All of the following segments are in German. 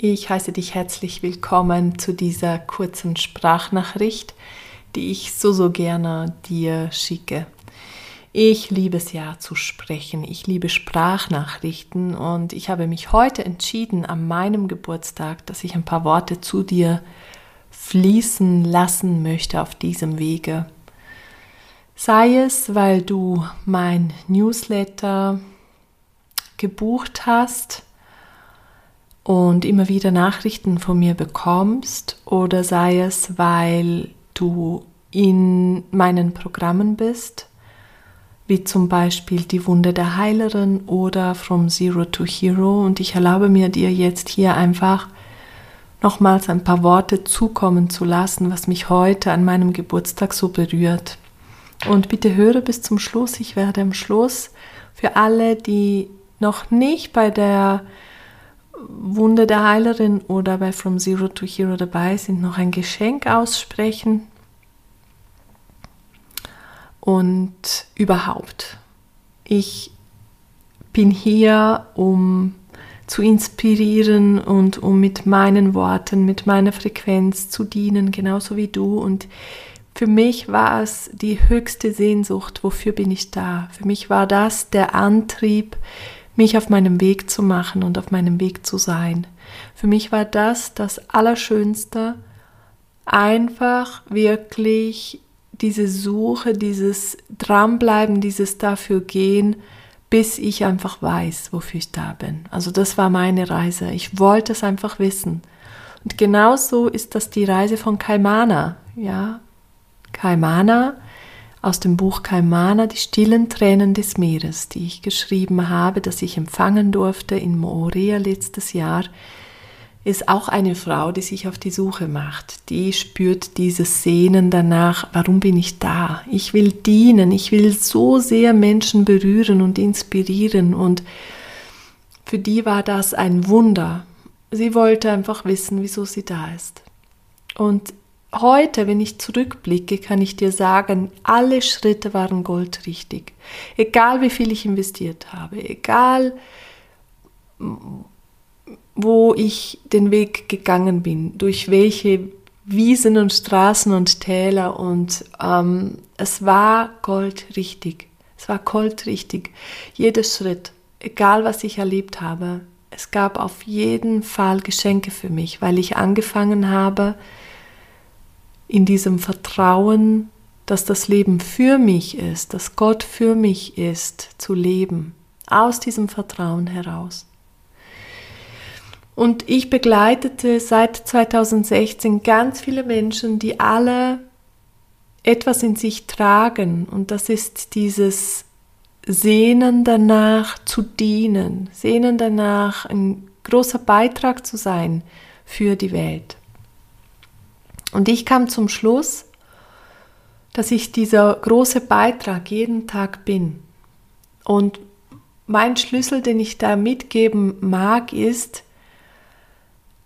Ich heiße dich herzlich willkommen zu dieser kurzen Sprachnachricht, die ich so, so gerne dir schicke. Ich liebe es ja zu sprechen, ich liebe Sprachnachrichten und ich habe mich heute entschieden, an meinem Geburtstag, dass ich ein paar Worte zu dir fließen lassen möchte auf diesem Wege. Sei es, weil du mein Newsletter gebucht hast, und immer wieder Nachrichten von mir bekommst oder sei es, weil du in meinen Programmen bist, wie zum Beispiel die Wunde der Heilerin oder From Zero to Hero und ich erlaube mir dir jetzt hier einfach nochmals ein paar Worte zukommen zu lassen, was mich heute an meinem Geburtstag so berührt. Und bitte höre bis zum Schluss. Ich werde am Schluss für alle, die noch nicht bei der Wunde der Heilerin oder bei From Zero to Hero dabei sind, noch ein Geschenk aussprechen. Und überhaupt, ich bin hier, um zu inspirieren und um mit meinen Worten, mit meiner Frequenz zu dienen, genauso wie du. Und für mich war es die höchste Sehnsucht, wofür bin ich da? Für mich war das der Antrieb, mich auf meinem Weg zu machen und auf meinem Weg zu sein. Für mich war das das Allerschönste, einfach wirklich diese Suche, dieses Dranbleiben, dieses dafür gehen, bis ich einfach weiß, wofür ich da bin. Also das war meine Reise. Ich wollte es einfach wissen. Und genauso ist das die Reise von Kaimana. Ja, Kaimana aus dem Buch Kaimana, die stillen Tränen des Meeres, die ich geschrieben habe, das ich empfangen durfte in Moorea letztes Jahr, ist auch eine Frau, die sich auf die Suche macht. Die spürt dieses Sehnen danach, warum bin ich da? Ich will dienen, ich will so sehr Menschen berühren und inspirieren und für die war das ein Wunder. Sie wollte einfach wissen, wieso sie da ist. Und Heute, wenn ich zurückblicke, kann ich dir sagen, alle Schritte waren goldrichtig. Egal wie viel ich investiert habe, egal wo ich den Weg gegangen bin, durch welche Wiesen und Straßen und Täler und ähm, es war goldrichtig. Es war goldrichtig. Jeder Schritt, egal was ich erlebt habe, es gab auf jeden Fall Geschenke für mich, weil ich angefangen habe, in diesem Vertrauen, dass das Leben für mich ist, dass Gott für mich ist, zu leben, aus diesem Vertrauen heraus. Und ich begleitete seit 2016 ganz viele Menschen, die alle etwas in sich tragen. Und das ist dieses Sehnen danach zu dienen, Sehnen danach ein großer Beitrag zu sein für die Welt. Und ich kam zum Schluss, dass ich dieser große Beitrag jeden Tag bin. Und mein Schlüssel, den ich da mitgeben mag, ist,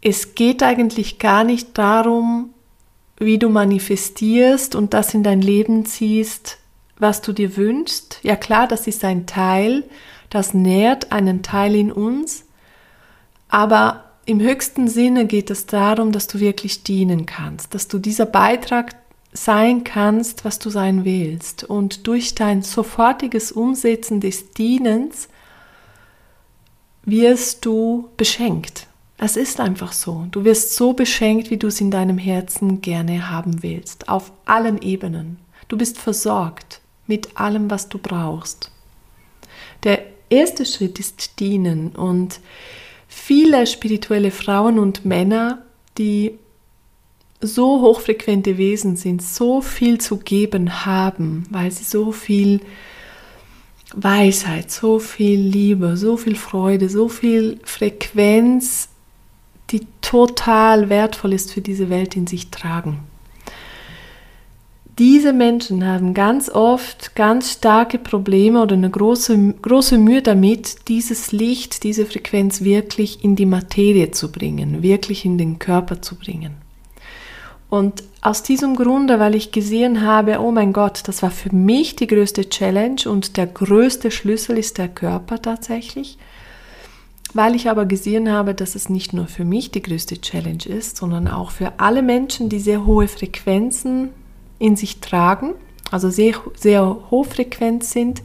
es geht eigentlich gar nicht darum, wie du manifestierst und das in dein Leben ziehst, was du dir wünschst. Ja klar, das ist ein Teil, das nährt einen Teil in uns, aber im höchsten Sinne geht es darum, dass du wirklich dienen kannst, dass du dieser Beitrag sein kannst, was du sein willst. Und durch dein sofortiges Umsetzen des Dienens wirst du beschenkt. Es ist einfach so. Du wirst so beschenkt, wie du es in deinem Herzen gerne haben willst, auf allen Ebenen. Du bist versorgt mit allem, was du brauchst. Der erste Schritt ist dienen und viele spirituelle Frauen und Männer, die so hochfrequente Wesen sind, so viel zu geben haben, weil sie so viel Weisheit, so viel Liebe, so viel Freude, so viel Frequenz, die total wertvoll ist für diese Welt, in sich tragen. Diese Menschen haben ganz oft ganz starke Probleme oder eine große, große Mühe damit, dieses Licht, diese Frequenz wirklich in die Materie zu bringen, wirklich in den Körper zu bringen. Und aus diesem Grunde, weil ich gesehen habe, oh mein Gott, das war für mich die größte Challenge und der größte Schlüssel ist der Körper tatsächlich, weil ich aber gesehen habe, dass es nicht nur für mich die größte Challenge ist, sondern auch für alle Menschen, die sehr hohe Frequenzen in sich tragen, also sehr, sehr hochfrequent sind,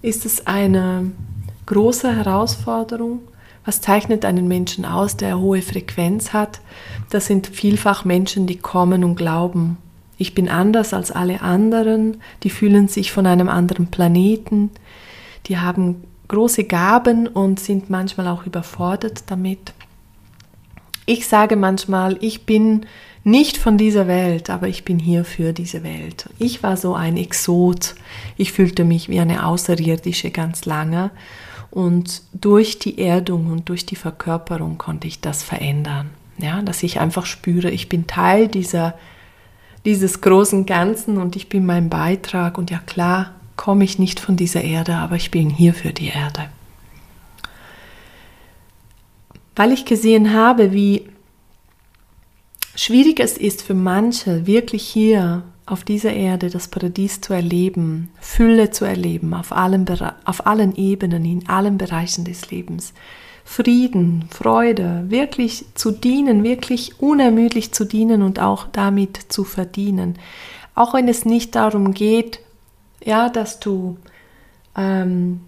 ist es eine große Herausforderung. Was zeichnet einen Menschen aus, der hohe Frequenz hat? Das sind vielfach Menschen, die kommen und glauben, ich bin anders als alle anderen, die fühlen sich von einem anderen Planeten, die haben große Gaben und sind manchmal auch überfordert damit. Ich sage manchmal, ich bin nicht von dieser Welt, aber ich bin hier für diese Welt. Ich war so ein Exot. Ich fühlte mich wie eine Außerirdische ganz lange. Und durch die Erdung und durch die Verkörperung konnte ich das verändern. Ja, dass ich einfach spüre, ich bin Teil dieser, dieses großen Ganzen und ich bin mein Beitrag. Und ja klar, komme ich nicht von dieser Erde, aber ich bin hier für die Erde. Weil ich gesehen habe, wie schwierig es ist für manche, wirklich hier auf dieser Erde das Paradies zu erleben, Fülle zu erleben, auf allen, auf allen Ebenen, in allen Bereichen des Lebens. Frieden, Freude, wirklich zu dienen, wirklich unermüdlich zu dienen und auch damit zu verdienen. Auch wenn es nicht darum geht, ja, dass du ähm,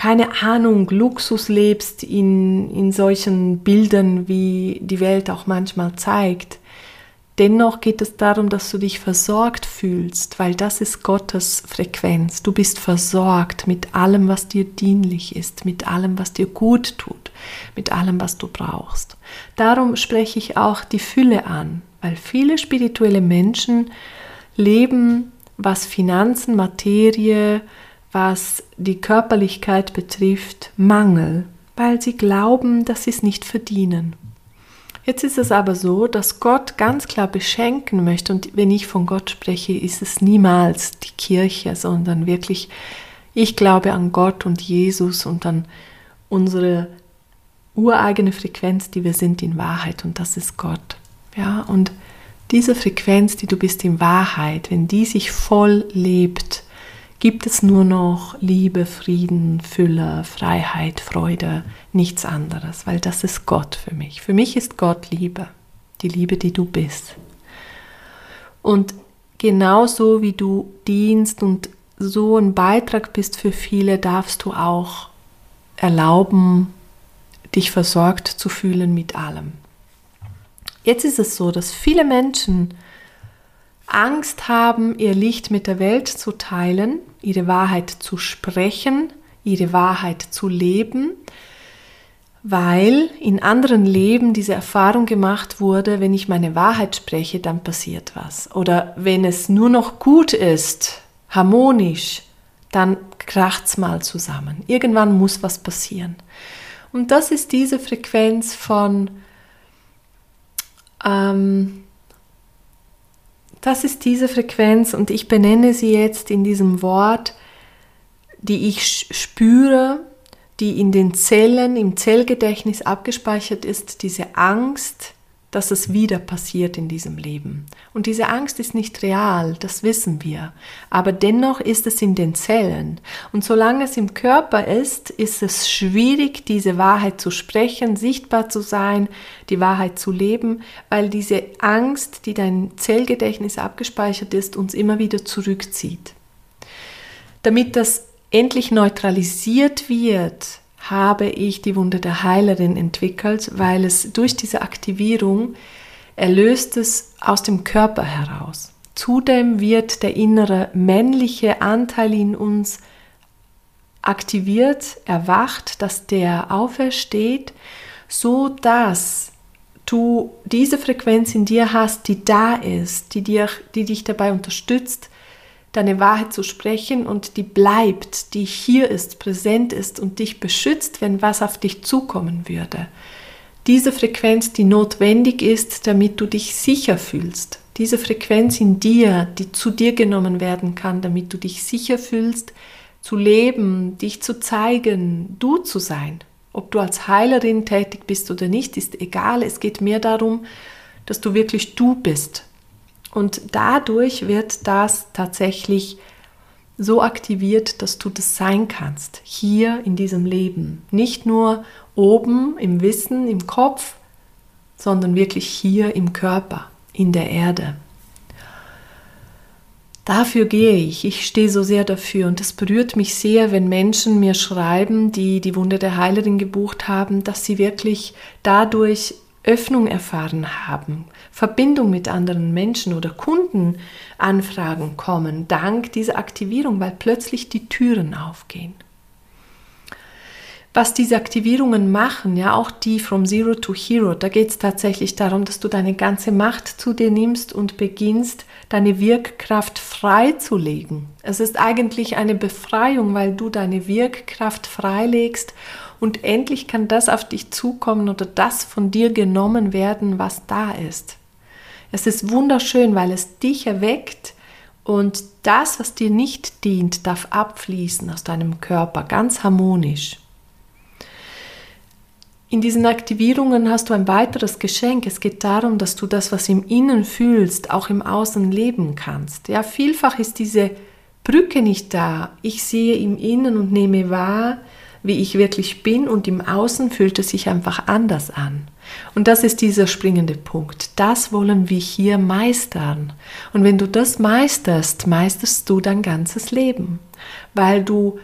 keine Ahnung, Luxus lebst in, in solchen Bildern, wie die Welt auch manchmal zeigt. Dennoch geht es darum, dass du dich versorgt fühlst, weil das ist Gottes Frequenz. Du bist versorgt mit allem, was dir dienlich ist, mit allem, was dir gut tut, mit allem, was du brauchst. Darum spreche ich auch die Fülle an, weil viele spirituelle Menschen leben was Finanzen, Materie, was die Körperlichkeit betrifft, Mangel, weil sie glauben, dass sie es nicht verdienen. Jetzt ist es aber so, dass Gott ganz klar beschenken möchte und wenn ich von Gott spreche, ist es niemals die Kirche, sondern wirklich, ich glaube an Gott und Jesus und an unsere ureigene Frequenz, die wir sind in Wahrheit und das ist Gott. Ja, und diese Frequenz, die du bist in Wahrheit, wenn die sich voll lebt, gibt es nur noch Liebe, Frieden, Fülle, Freiheit, Freude, nichts anderes, weil das ist Gott für mich. Für mich ist Gott Liebe, die Liebe, die du bist. Und genauso wie du dienst und so ein Beitrag bist für viele, darfst du auch erlauben, dich versorgt zu fühlen mit allem. Jetzt ist es so, dass viele Menschen Angst haben, ihr Licht mit der Welt zu teilen, ihre Wahrheit zu sprechen, ihre Wahrheit zu leben, weil in anderen Leben diese Erfahrung gemacht wurde, wenn ich meine Wahrheit spreche, dann passiert was. Oder wenn es nur noch gut ist, harmonisch, dann kracht's mal zusammen. Irgendwann muss was passieren. Und das ist diese Frequenz von ähm, das ist diese Frequenz und ich benenne sie jetzt in diesem Wort, die ich spüre, die in den Zellen, im Zellgedächtnis abgespeichert ist, diese Angst, dass es wieder passiert in diesem Leben. Und diese Angst ist nicht real, das wissen wir. Aber dennoch ist es in den Zellen. Und solange es im Körper ist, ist es schwierig, diese Wahrheit zu sprechen, sichtbar zu sein, die Wahrheit zu leben, weil diese Angst, die dein Zellgedächtnis abgespeichert ist, uns immer wieder zurückzieht. Damit das endlich neutralisiert wird, habe ich die Wunde der Heilerin entwickelt, weil es durch diese Aktivierung erlöst es aus dem Körper heraus. Zudem wird der innere männliche Anteil in uns aktiviert, erwacht, dass der aufersteht, so dass du diese Frequenz in dir hast, die da ist, die, dir, die dich dabei unterstützt, deine Wahrheit zu sprechen und die bleibt, die hier ist, präsent ist und dich beschützt, wenn was auf dich zukommen würde. Diese Frequenz, die notwendig ist, damit du dich sicher fühlst. Diese Frequenz in dir, die zu dir genommen werden kann, damit du dich sicher fühlst, zu leben, dich zu zeigen, du zu sein. Ob du als Heilerin tätig bist oder nicht, ist egal. Es geht mehr darum, dass du wirklich du bist. Und dadurch wird das tatsächlich so aktiviert, dass du das sein kannst, hier in diesem Leben. Nicht nur oben im Wissen, im Kopf, sondern wirklich hier im Körper, in der Erde. Dafür gehe ich, ich stehe so sehr dafür und es berührt mich sehr, wenn Menschen mir schreiben, die die Wunde der Heilerin gebucht haben, dass sie wirklich dadurch Öffnung erfahren haben, Verbindung mit anderen Menschen oder Kundenanfragen kommen, dank dieser Aktivierung, weil plötzlich die Türen aufgehen. Was diese Aktivierungen machen, ja auch die from Zero to Hero, da geht es tatsächlich darum, dass du deine ganze Macht zu dir nimmst und beginnst, deine Wirkkraft freizulegen. Es ist eigentlich eine Befreiung, weil du deine Wirkkraft freilegst und endlich kann das auf dich zukommen oder das von dir genommen werden, was da ist. Es ist wunderschön, weil es dich erweckt und das, was dir nicht dient, darf abfließen aus deinem Körper, ganz harmonisch. In diesen Aktivierungen hast du ein weiteres Geschenk. Es geht darum, dass du das, was im Innen fühlst, auch im Außen leben kannst. Ja, vielfach ist diese Brücke nicht da. Ich sehe im Innen und nehme wahr, wie ich wirklich bin und im Außen fühlt es sich einfach anders an. Und das ist dieser springende Punkt. Das wollen wir hier meistern. Und wenn du das meisterst, meisterst du dein ganzes Leben, weil du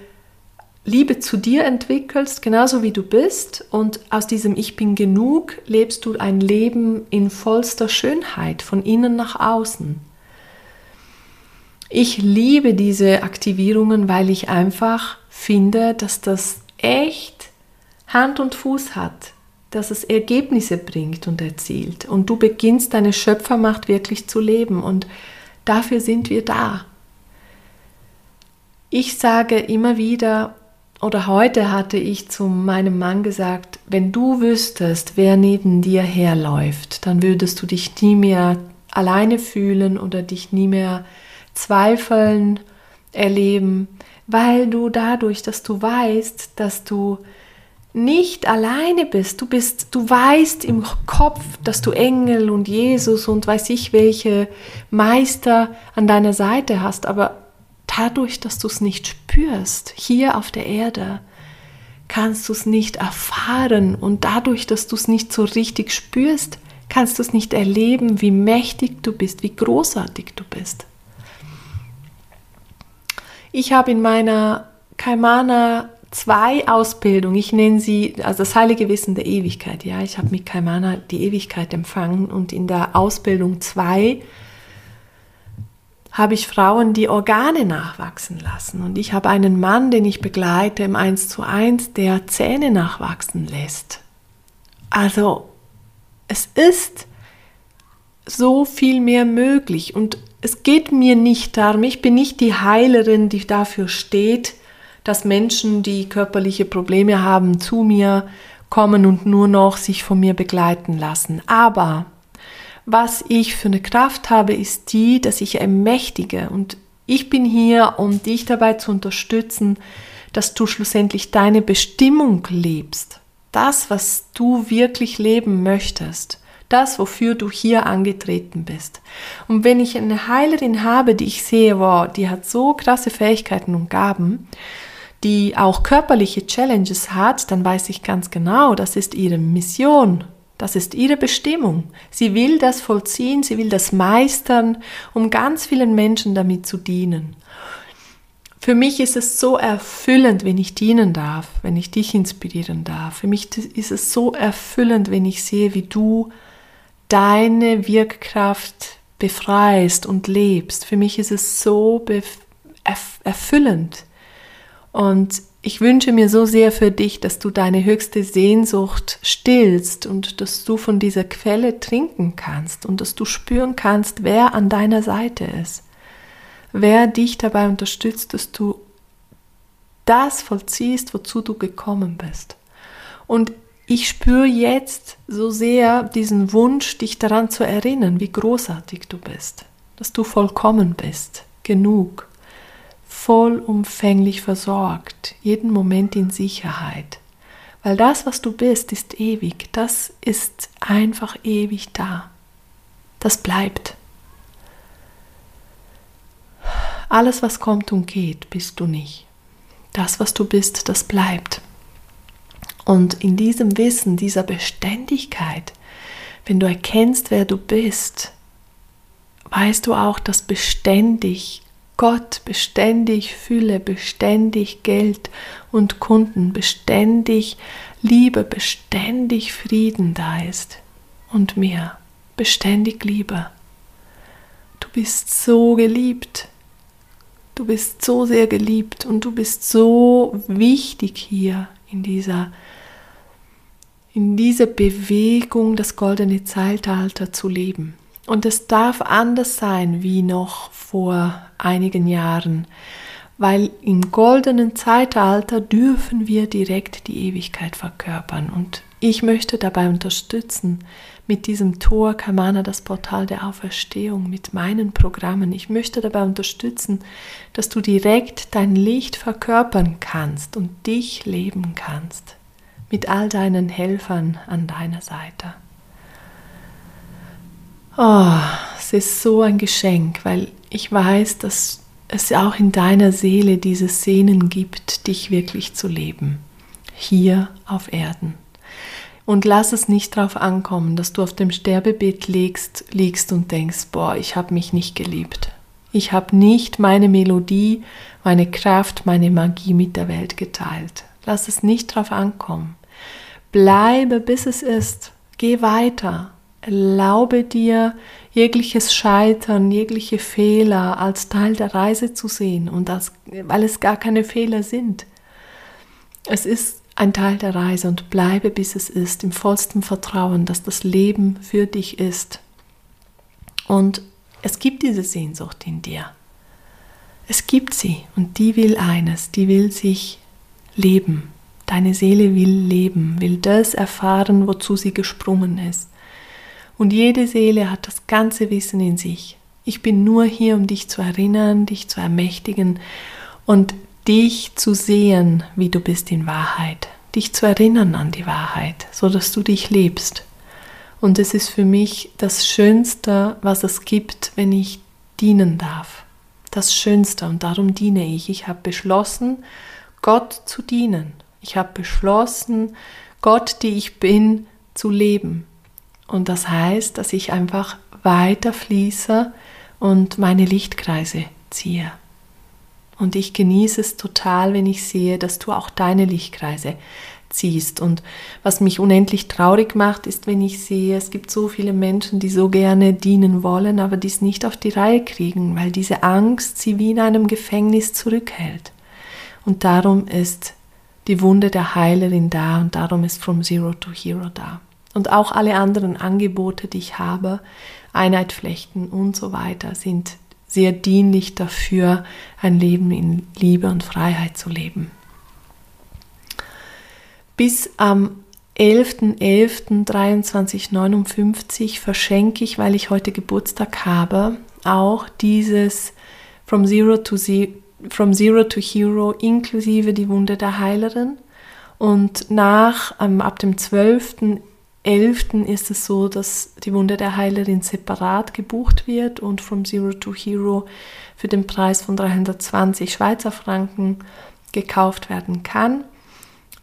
Liebe zu dir entwickelst, genauso wie du bist, und aus diesem Ich bin genug lebst du ein Leben in vollster Schönheit, von innen nach außen. Ich liebe diese Aktivierungen, weil ich einfach finde, dass das echt Hand und Fuß hat, dass es Ergebnisse bringt und erzielt. Und du beginnst deine Schöpfermacht wirklich zu leben. Und dafür sind wir da. Ich sage immer wieder, oder heute hatte ich zu meinem Mann gesagt, wenn du wüsstest, wer neben dir herläuft, dann würdest du dich nie mehr alleine fühlen oder dich nie mehr zweifeln erleben, weil du dadurch, dass du weißt, dass du nicht alleine bist. Du bist, du weißt im Kopf, dass du Engel und Jesus und weiß ich welche Meister an deiner Seite hast, aber dadurch, dass du es nicht spürst, hier auf der Erde, kannst du es nicht erfahren und dadurch, dass du es nicht so richtig spürst, kannst du es nicht erleben, wie mächtig du bist, wie großartig du bist. Ich habe in meiner Kaimana zwei Ausbildung, ich nenne sie, also das heilige Wissen der Ewigkeit, ja, ich habe mit Kaimana die Ewigkeit empfangen und in der Ausbildung zwei habe ich Frauen die Organe nachwachsen lassen. Und ich habe einen Mann, den ich begleite im 1 zu 1, der Zähne nachwachsen lässt. Also es ist so viel mehr möglich und es geht mir nicht darum, ich bin nicht die Heilerin, die dafür steht, dass Menschen, die körperliche Probleme haben, zu mir kommen und nur noch sich von mir begleiten lassen. Aber was ich für eine Kraft habe, ist die, dass ich ermächtige und ich bin hier, um dich dabei zu unterstützen, dass du schlussendlich deine Bestimmung lebst. Das, was du wirklich leben möchtest. Das, wofür du hier angetreten bist. Und wenn ich eine Heilerin habe, die ich sehe, wow, die hat so krasse Fähigkeiten und Gaben, die auch körperliche Challenges hat, dann weiß ich ganz genau, das ist ihre Mission, das ist ihre Bestimmung. Sie will das vollziehen, sie will das meistern, um ganz vielen Menschen damit zu dienen. Für mich ist es so erfüllend, wenn ich dienen darf, wenn ich dich inspirieren darf. Für mich ist es so erfüllend, wenn ich sehe, wie du deine Wirkkraft befreist und lebst. Für mich ist es so erfüllend, und ich wünsche mir so sehr für dich, dass du deine höchste Sehnsucht stillst und dass du von dieser Quelle trinken kannst und dass du spüren kannst, wer an deiner Seite ist. Wer dich dabei unterstützt, dass du das vollziehst, wozu du gekommen bist. Und ich spüre jetzt so sehr diesen Wunsch, dich daran zu erinnern, wie großartig du bist, dass du vollkommen bist, genug, vollumfänglich versorgt, jeden Moment in Sicherheit. Weil das, was du bist, ist ewig, das ist einfach ewig da. Das bleibt. Alles, was kommt und geht, bist du nicht. Das, was du bist, das bleibt. Und in diesem Wissen, dieser Beständigkeit, wenn du erkennst, wer du bist, weißt du auch, dass beständig Gott, beständig Fülle, beständig Geld und Kunden, beständig Liebe, beständig Frieden da ist und mir, beständig Liebe. Du bist so geliebt. Du bist so sehr geliebt und du bist so wichtig hier in dieser in dieser Bewegung das goldene Zeitalter zu leben. Und es darf anders sein wie noch vor einigen Jahren, weil im goldenen Zeitalter dürfen wir direkt die Ewigkeit verkörpern. Und ich möchte dabei unterstützen mit diesem Tor Kamana, das Portal der Auferstehung, mit meinen Programmen. Ich möchte dabei unterstützen, dass du direkt dein Licht verkörpern kannst und dich leben kannst mit all deinen Helfern an deiner Seite. Oh, es ist so ein Geschenk, weil ich weiß, dass es auch in deiner Seele dieses Sehnen gibt, dich wirklich zu leben, hier auf Erden. Und lass es nicht darauf ankommen, dass du auf dem Sterbebett liegst, liegst und denkst, boah, ich habe mich nicht geliebt. Ich habe nicht meine Melodie, meine Kraft, meine Magie mit der Welt geteilt. Lass es nicht drauf ankommen. Bleibe, bis es ist. Geh weiter. Erlaube dir, jegliches Scheitern, jegliche Fehler als Teil der Reise zu sehen und das, weil es gar keine Fehler sind. Es ist ein Teil der Reise und bleibe, bis es ist, im vollsten Vertrauen, dass das Leben für dich ist. Und es gibt diese Sehnsucht in dir. Es gibt sie und die will eines, die will sich leben. Deine Seele will leben, will das erfahren, wozu sie gesprungen ist. Und jede Seele hat das ganze Wissen in sich. Ich bin nur hier, um dich zu erinnern, dich zu ermächtigen und dich zu sehen, wie du bist in Wahrheit. Dich zu erinnern an die Wahrheit, so dass du dich lebst. Und es ist für mich das Schönste, was es gibt, wenn ich dienen darf. Das Schönste und darum diene ich. Ich habe beschlossen, Gott zu dienen. Ich habe beschlossen, Gott, die ich bin, zu leben. Und das heißt, dass ich einfach weiter fließe und meine Lichtkreise ziehe. Und ich genieße es total, wenn ich sehe, dass du auch deine Lichtkreise ziehst. Und was mich unendlich traurig macht, ist, wenn ich sehe, es gibt so viele Menschen, die so gerne dienen wollen, aber dies nicht auf die Reihe kriegen, weil diese Angst sie wie in einem Gefängnis zurückhält. Und darum ist die Wunde der Heilerin da und darum ist From Zero to Hero da. Und auch alle anderen Angebote, die ich habe, Einheit flechten und so weiter, sind sehr dienlich dafür, ein Leben in Liebe und Freiheit zu leben. Bis am 11.11.2359 verschenke ich, weil ich heute Geburtstag habe, auch dieses From Zero to Zero From Zero to Hero inklusive die Wunde der Heilerin. Und nach, ähm, ab dem 12.11. ist es so, dass die Wunde der Heilerin separat gebucht wird und From Zero to Hero für den Preis von 320 Schweizer Franken gekauft werden kann.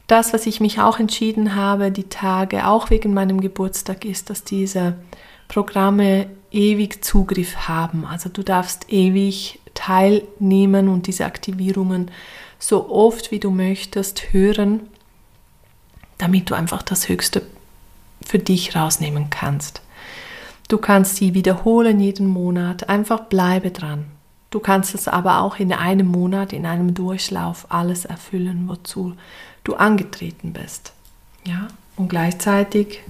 Das, was ich mich auch entschieden habe, die Tage, auch wegen meinem Geburtstag, ist, dass diese Programme ewig Zugriff haben. Also du darfst ewig teilnehmen und diese Aktivierungen so oft wie du möchtest hören, damit du einfach das Höchste für dich rausnehmen kannst. Du kannst sie wiederholen jeden Monat, einfach bleibe dran. Du kannst es aber auch in einem Monat, in einem Durchlauf alles erfüllen, wozu du angetreten bist. Ja? Und gleichzeitig,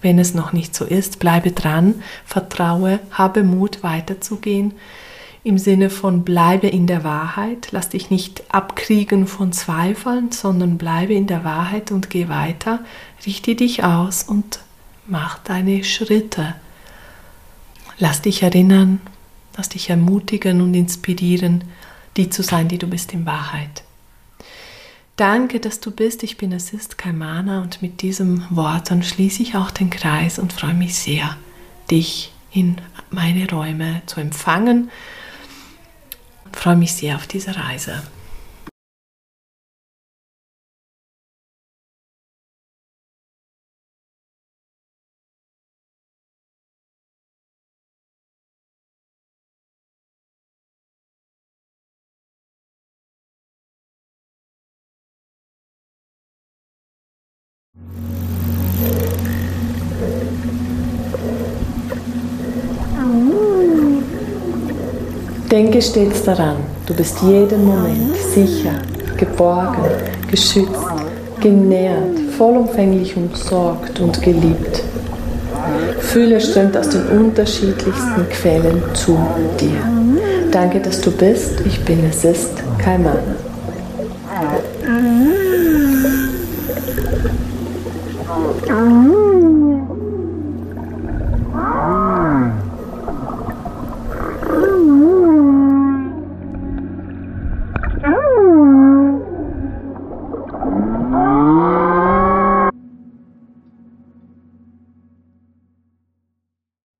wenn es noch nicht so ist, bleibe dran, vertraue, habe Mut weiterzugehen im Sinne von bleibe in der Wahrheit, lass dich nicht abkriegen von Zweifeln, sondern bleibe in der Wahrheit und geh weiter, richte dich aus und mach deine Schritte. Lass dich erinnern, lass dich ermutigen und inspirieren, die zu sein, die du bist in Wahrheit. Danke, dass du bist. Ich bin Assist Kaimana und mit diesem Wort dann schließe ich auch den Kreis und freue mich sehr, dich in meine Räume zu empfangen. Freue mich sehr auf diese Reise. Denke stets daran, du bist jeden Moment sicher, geborgen, geschützt, genährt, vollumfänglich umsorgt und geliebt. Fühle strömt aus den unterschiedlichsten Quellen zu dir. Danke, dass du bist. Ich bin es ist kein Mann. Mm.